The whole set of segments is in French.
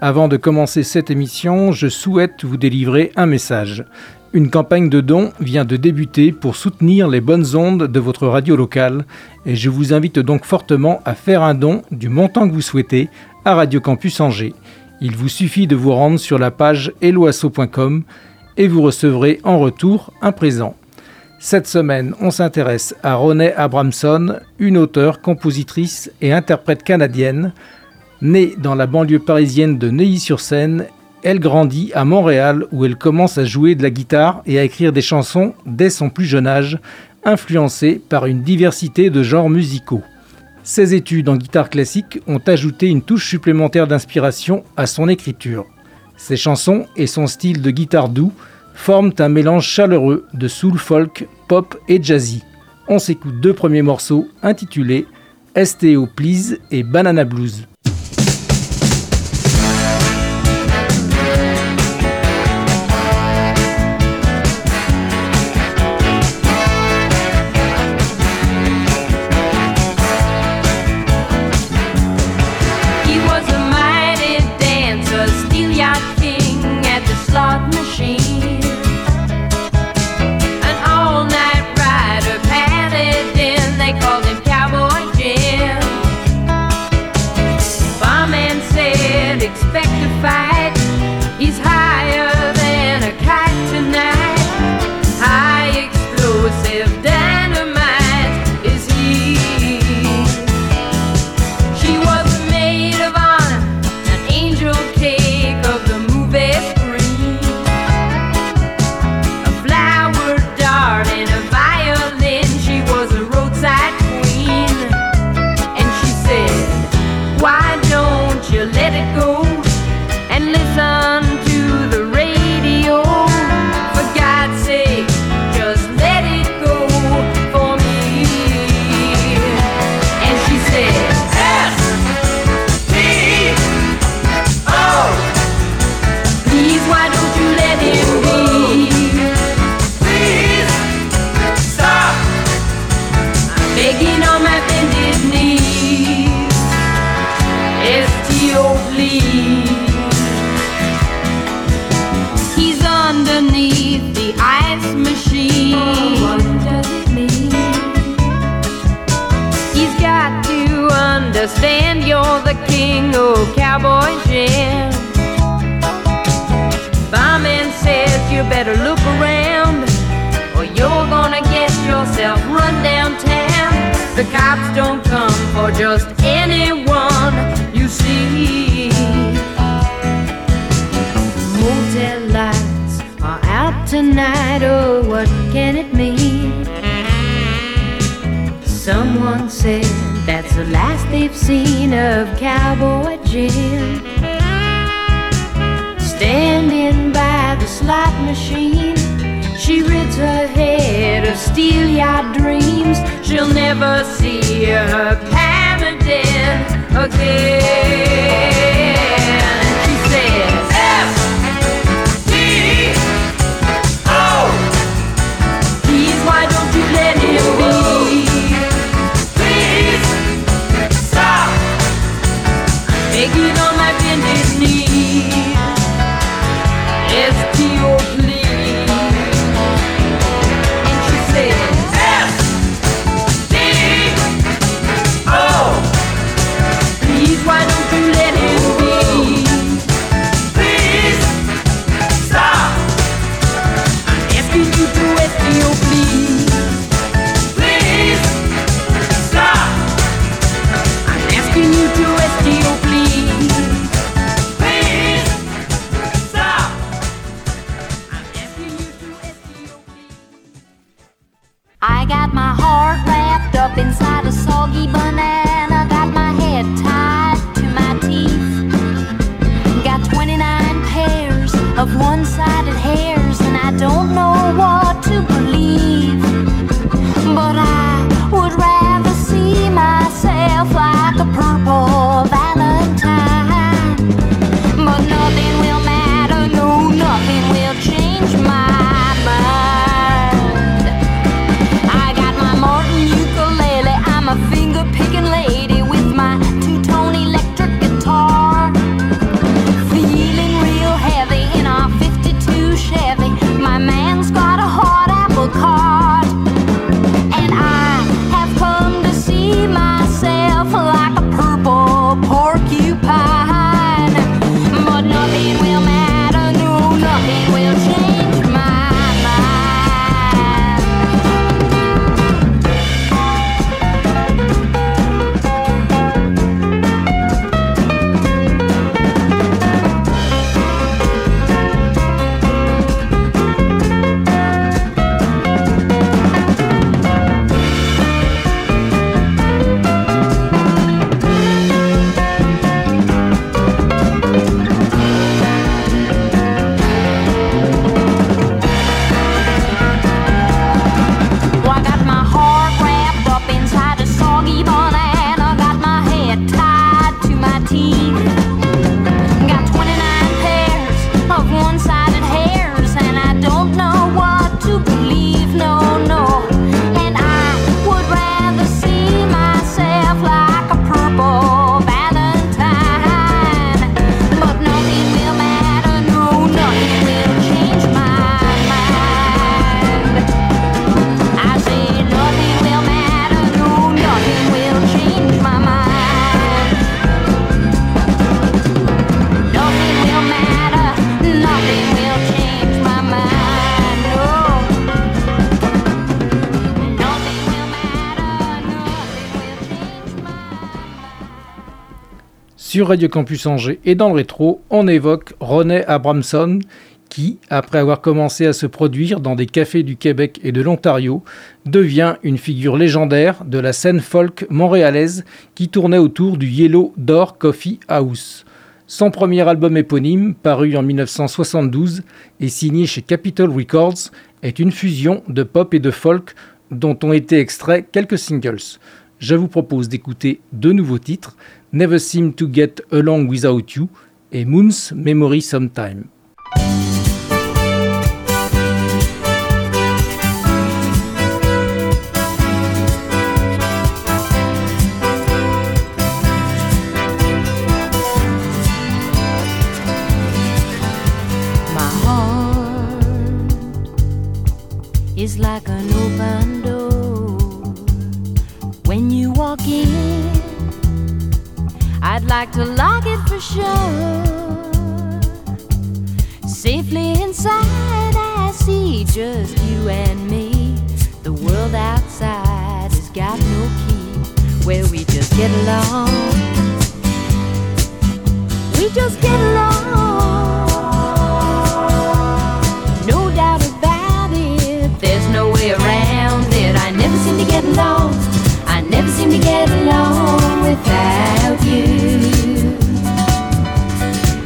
Avant de commencer cette émission, je souhaite vous délivrer un message. Une campagne de dons vient de débuter pour soutenir les bonnes ondes de votre radio locale et je vous invite donc fortement à faire un don du montant que vous souhaitez à Radio Campus Angers. Il vous suffit de vous rendre sur la page eloasso.com et vous recevrez en retour un présent. Cette semaine, on s'intéresse à Ronée Abramson, une auteure, compositrice et interprète canadienne Née dans la banlieue parisienne de Neuilly-sur-Seine, elle grandit à Montréal où elle commence à jouer de la guitare et à écrire des chansons dès son plus jeune âge, influencée par une diversité de genres musicaux. Ses études en guitare classique ont ajouté une touche supplémentaire d'inspiration à son écriture. Ses chansons et son style de guitare doux forment un mélange chaleureux de soul folk, pop et jazzy. On s'écoute deux premiers morceaux intitulés STO Please et Banana Blues. just anyone you see. Motel lights are out tonight, oh, what can it mean? Someone said that's the last they've seen of Cowboy Jim. Standing by the slot machine. She rids her head of steelyard dreams. She'll never see her past. Okay. got my heart wrapped up inside a soggy banana. Sur Radio Campus Angers et dans le rétro, on évoque René Abramson qui, après avoir commencé à se produire dans des cafés du Québec et de l'Ontario, devient une figure légendaire de la scène folk montréalaise qui tournait autour du Yellow Door Coffee House. Son premier album éponyme, paru en 1972 et signé chez Capitol Records, est une fusion de pop et de folk dont ont été extraits quelques singles. Je vous propose d'écouter deux nouveaux titres. Never Seem to Get Along Without You et Moon's Memory Sometime. Get along. We just get along. No doubt about it, there's no way around it. I never seem to get along. I never seem to get along without you.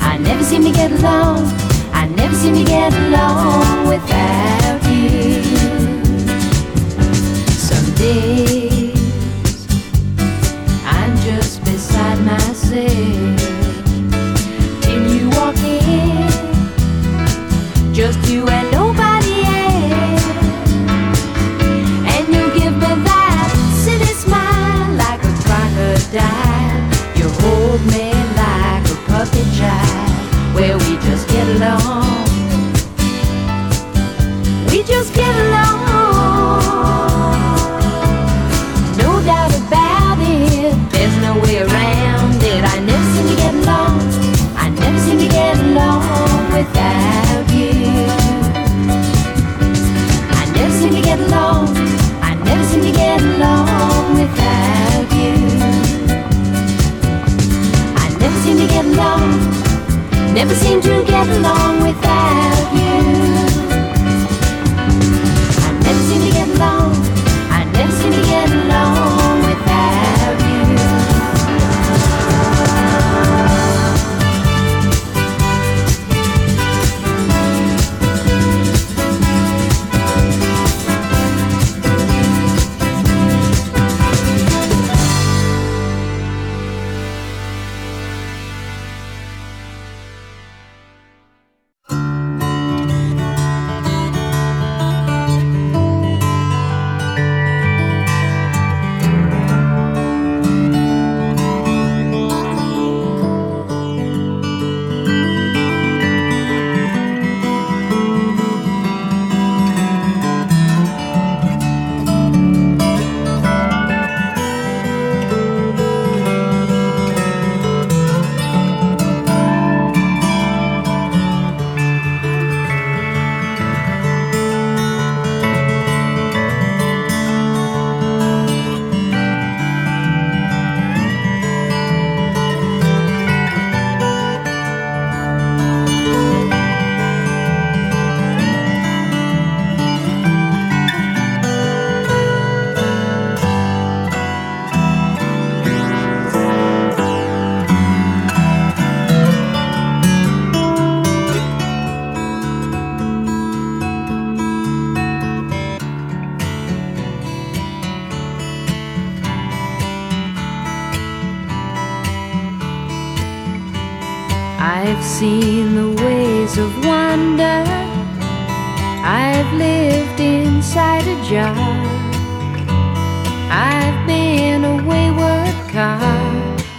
I never seem to get along. I never seem to get along without you. Some seem to get along. Never seem to get along without you.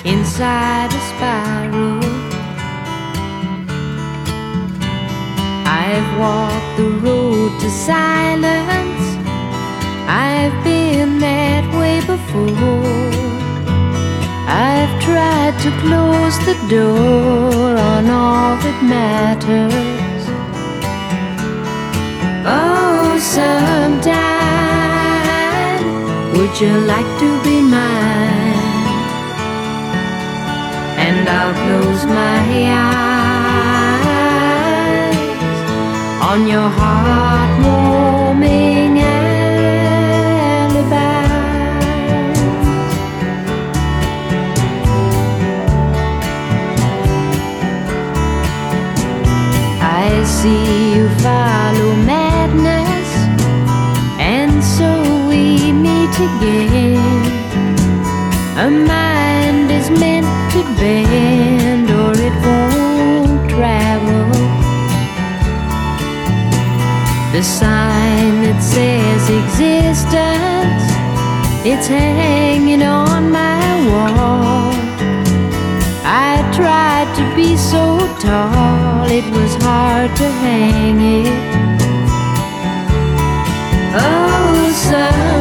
Inside a spiral. I've walked the road to silence. I've been that way before. I've tried to close the door on all that matters. Oh, sometime, would you like to be mine? And I'll close my eyes on your heartwarming alibi. I see you follow madness, and so we meet again. A bend, or it won't travel. The sign that says existence, it's hanging on my wall. I tried to be so tall, it was hard to hang it. Oh, sometime,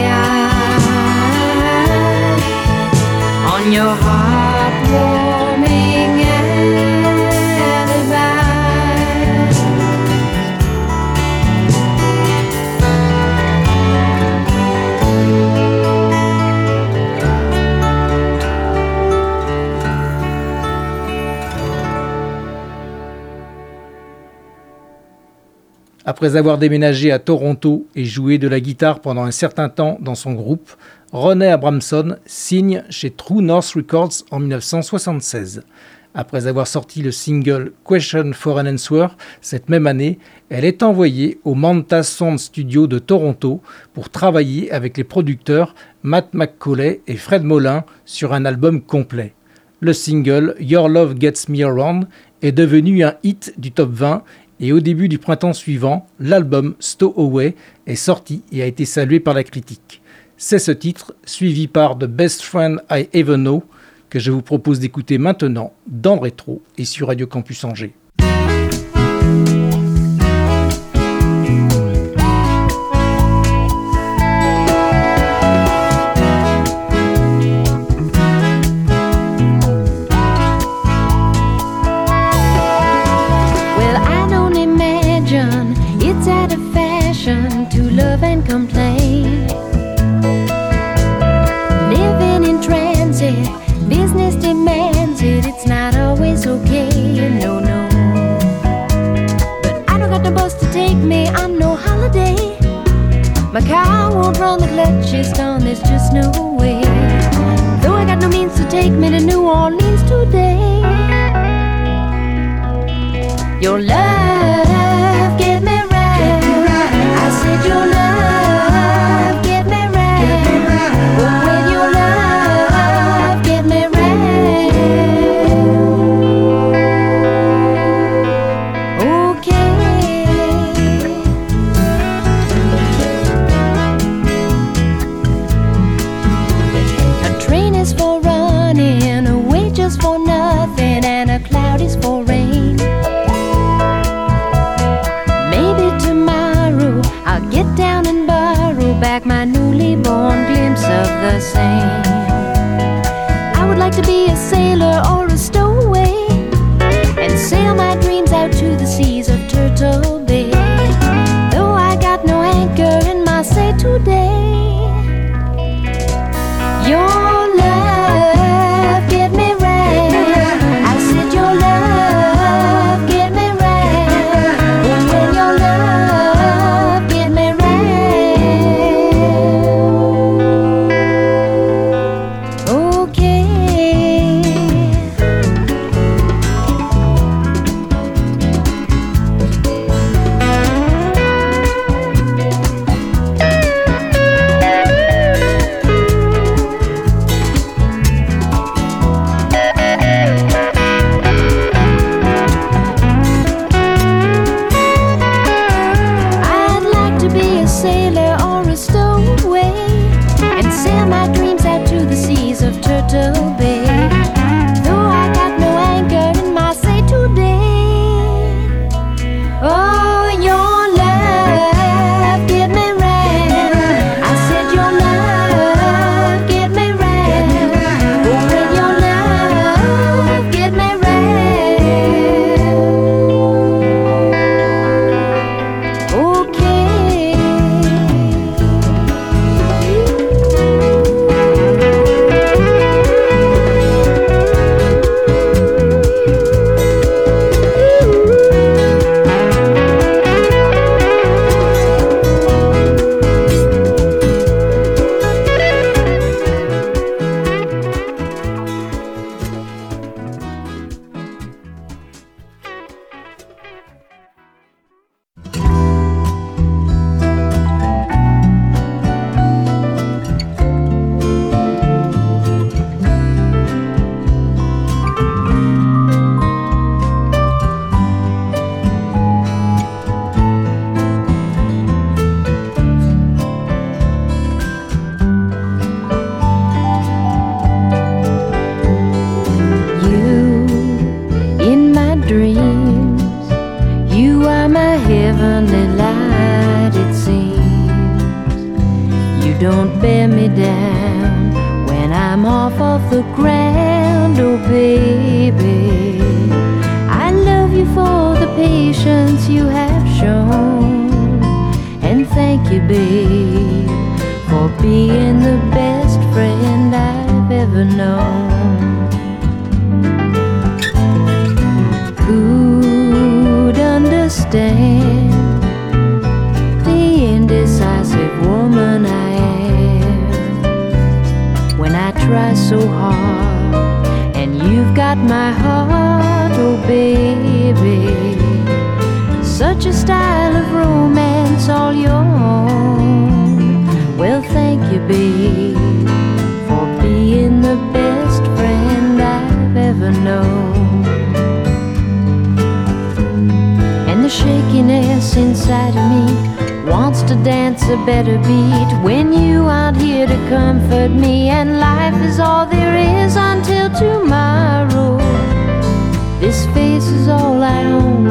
Après avoir déménagé à Toronto et joué de la guitare pendant un certain temps dans son groupe, René Abramson signe chez True North Records en 1976. Après avoir sorti le single Question for an Answer cette même année, elle est envoyée au Manta Sound Studio de Toronto pour travailler avec les producteurs Matt McCauley et Fred Molin sur un album complet. Le single Your Love Gets Me Around est devenu un hit du top 20 et au début du printemps suivant, l'album Stowaway est sorti et a été salué par la critique. C'est ce titre, suivi par The Best Friend I Ever Know, que je vous propose d'écouter maintenant dans le rétro et sur Radio Campus Angers. Down. When I'm off of the ground, got my heart, oh baby. Such a style of romance all your own. Well, thank you, babe, for being the best friend I've ever known. And the shakiness inside of me to dance a better beat when you aren't here to comfort me. And life is all there is until tomorrow. This face is all I own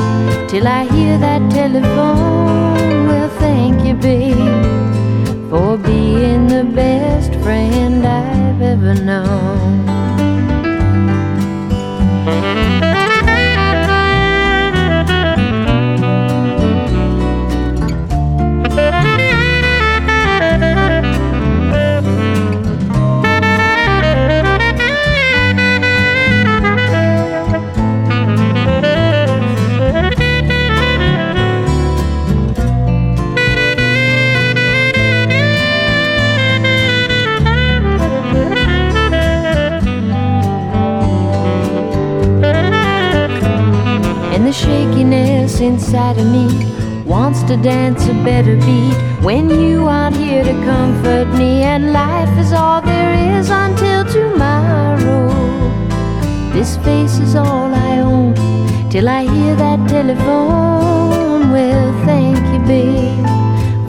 till I hear that telephone. Well, thank you, babe, for being the best friend I've ever known. Inside of me wants to dance a better beat when you aren't here to comfort me. And life is all there is until tomorrow. This face is all I own till I hear that telephone. Well, thank you, babe,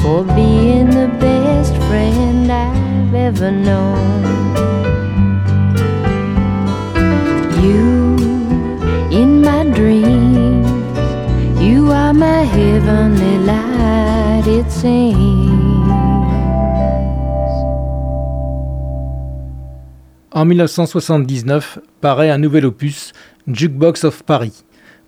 for being the best friend I've ever known. En 1979 paraît un nouvel opus, Jukebox of Paris.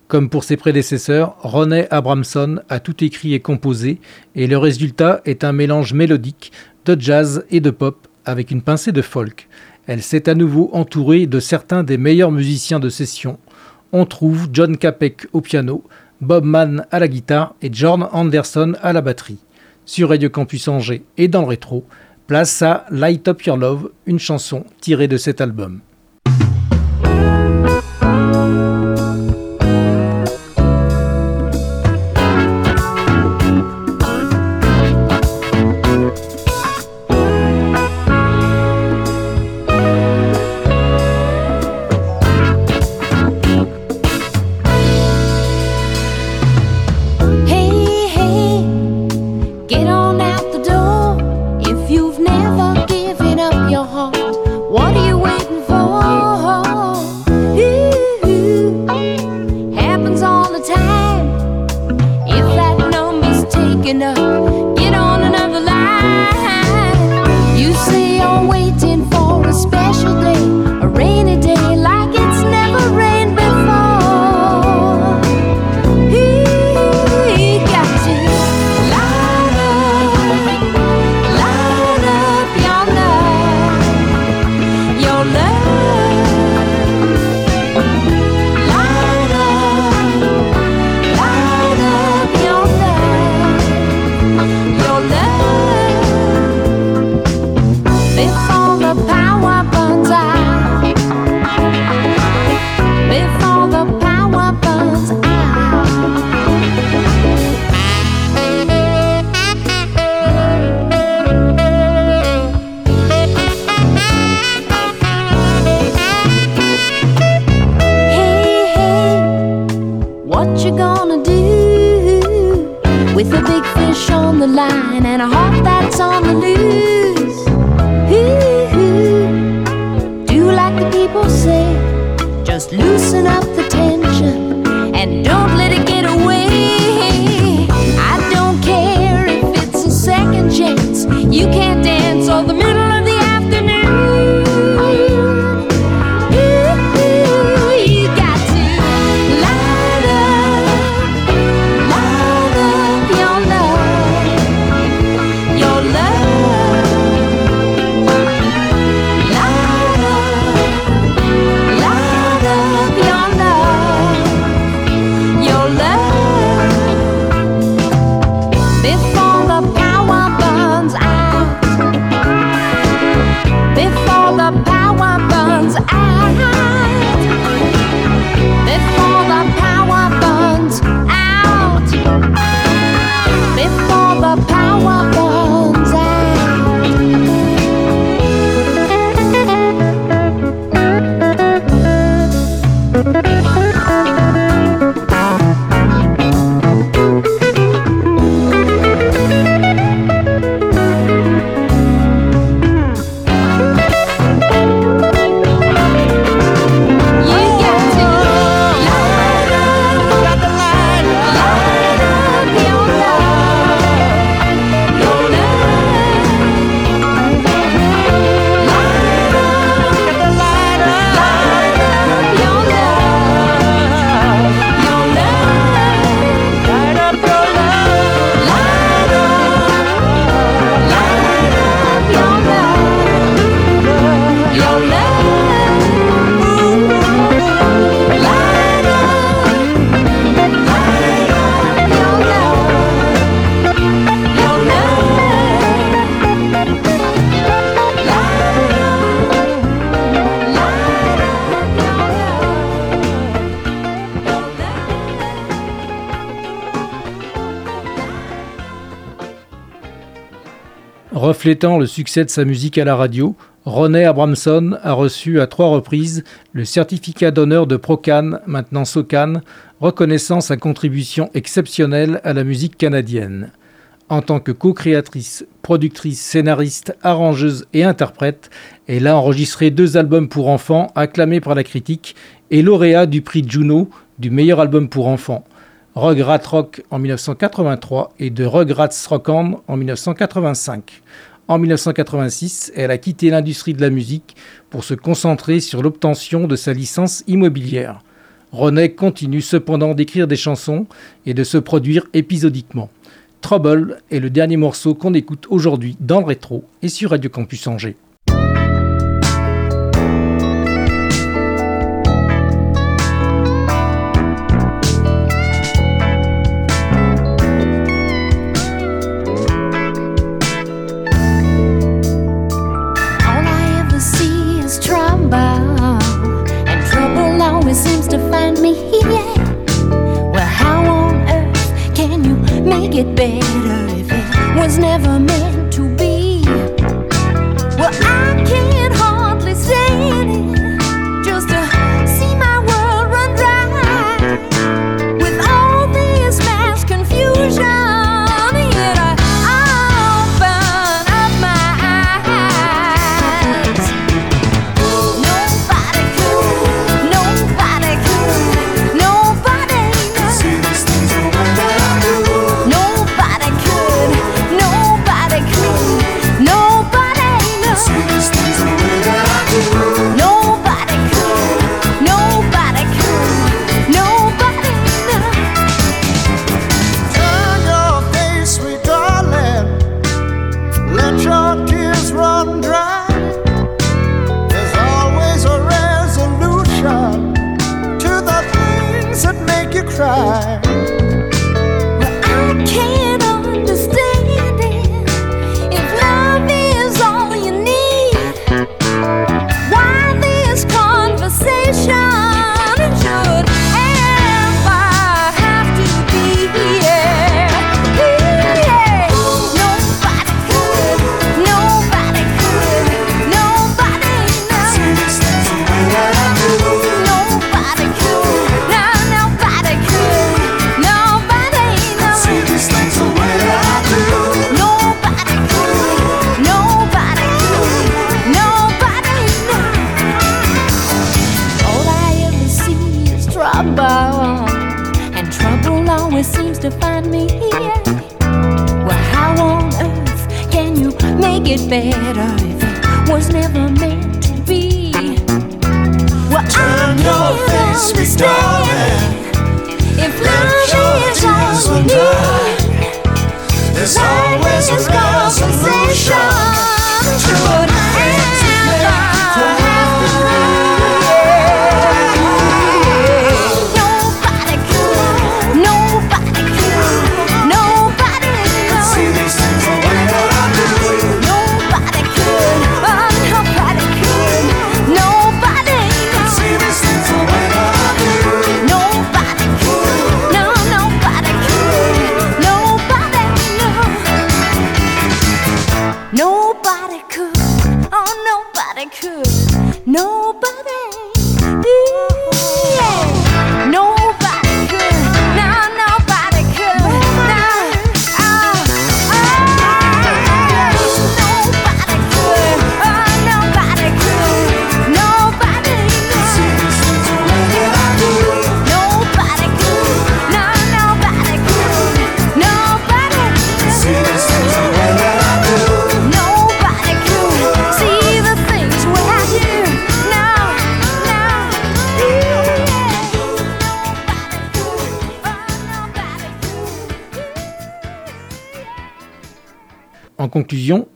Comme pour ses prédécesseurs, Ronnie Abramson a tout écrit et composé, et le résultat est un mélange mélodique de jazz et de pop avec une pincée de folk. Elle s'est à nouveau entourée de certains des meilleurs musiciens de session. On trouve John Capek au piano, Bob Mann à la guitare et Jordan Anderson à la batterie. Sur Radio Campus Angers et dans le rétro, place à Light Up Your Love, une chanson tirée de cet album. On the line and a heart that's on the loose? Ooh, do like the people say, just loosen up the tension Reflétant le succès de sa musique à la radio, René Abramson a reçu à trois reprises le certificat d'honneur de Procan, maintenant Socan, reconnaissant sa contribution exceptionnelle à la musique canadienne. En tant que co-créatrice, productrice, scénariste, arrangeuse et interprète, elle a enregistré deux albums pour enfants acclamés par la critique et lauréat du prix Juno du meilleur album pour enfants. Rugrat Rock en 1983 et de Rugrats Rock'n'Roll en 1985. En 1986, elle a quitté l'industrie de la musique pour se concentrer sur l'obtention de sa licence immobilière. René continue cependant d'écrire des chansons et de se produire épisodiquement. Trouble est le dernier morceau qu'on écoute aujourd'hui dans le rétro et sur Radio Campus Angers.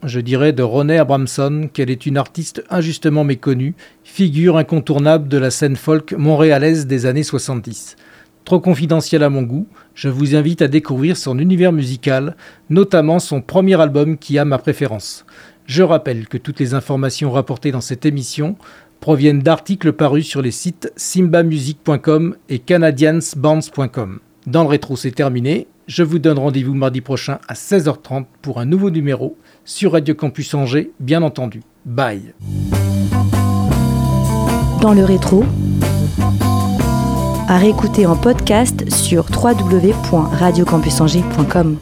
Je dirais de René Abramson qu'elle est une artiste injustement méconnue, figure incontournable de la scène folk montréalaise des années 70. Trop confidentielle à mon goût, je vous invite à découvrir son univers musical, notamment son premier album qui a ma préférence. Je rappelle que toutes les informations rapportées dans cette émission proviennent d'articles parus sur les sites simbamusic.com et canadiansbands.com. Dans le rétro, c'est terminé. Je vous donne rendez-vous mardi prochain à 16h30 pour un nouveau numéro sur Radio Campus Angers, bien entendu. Bye. Dans le rétro, à réécouter en podcast sur www.radiocampusangers.com.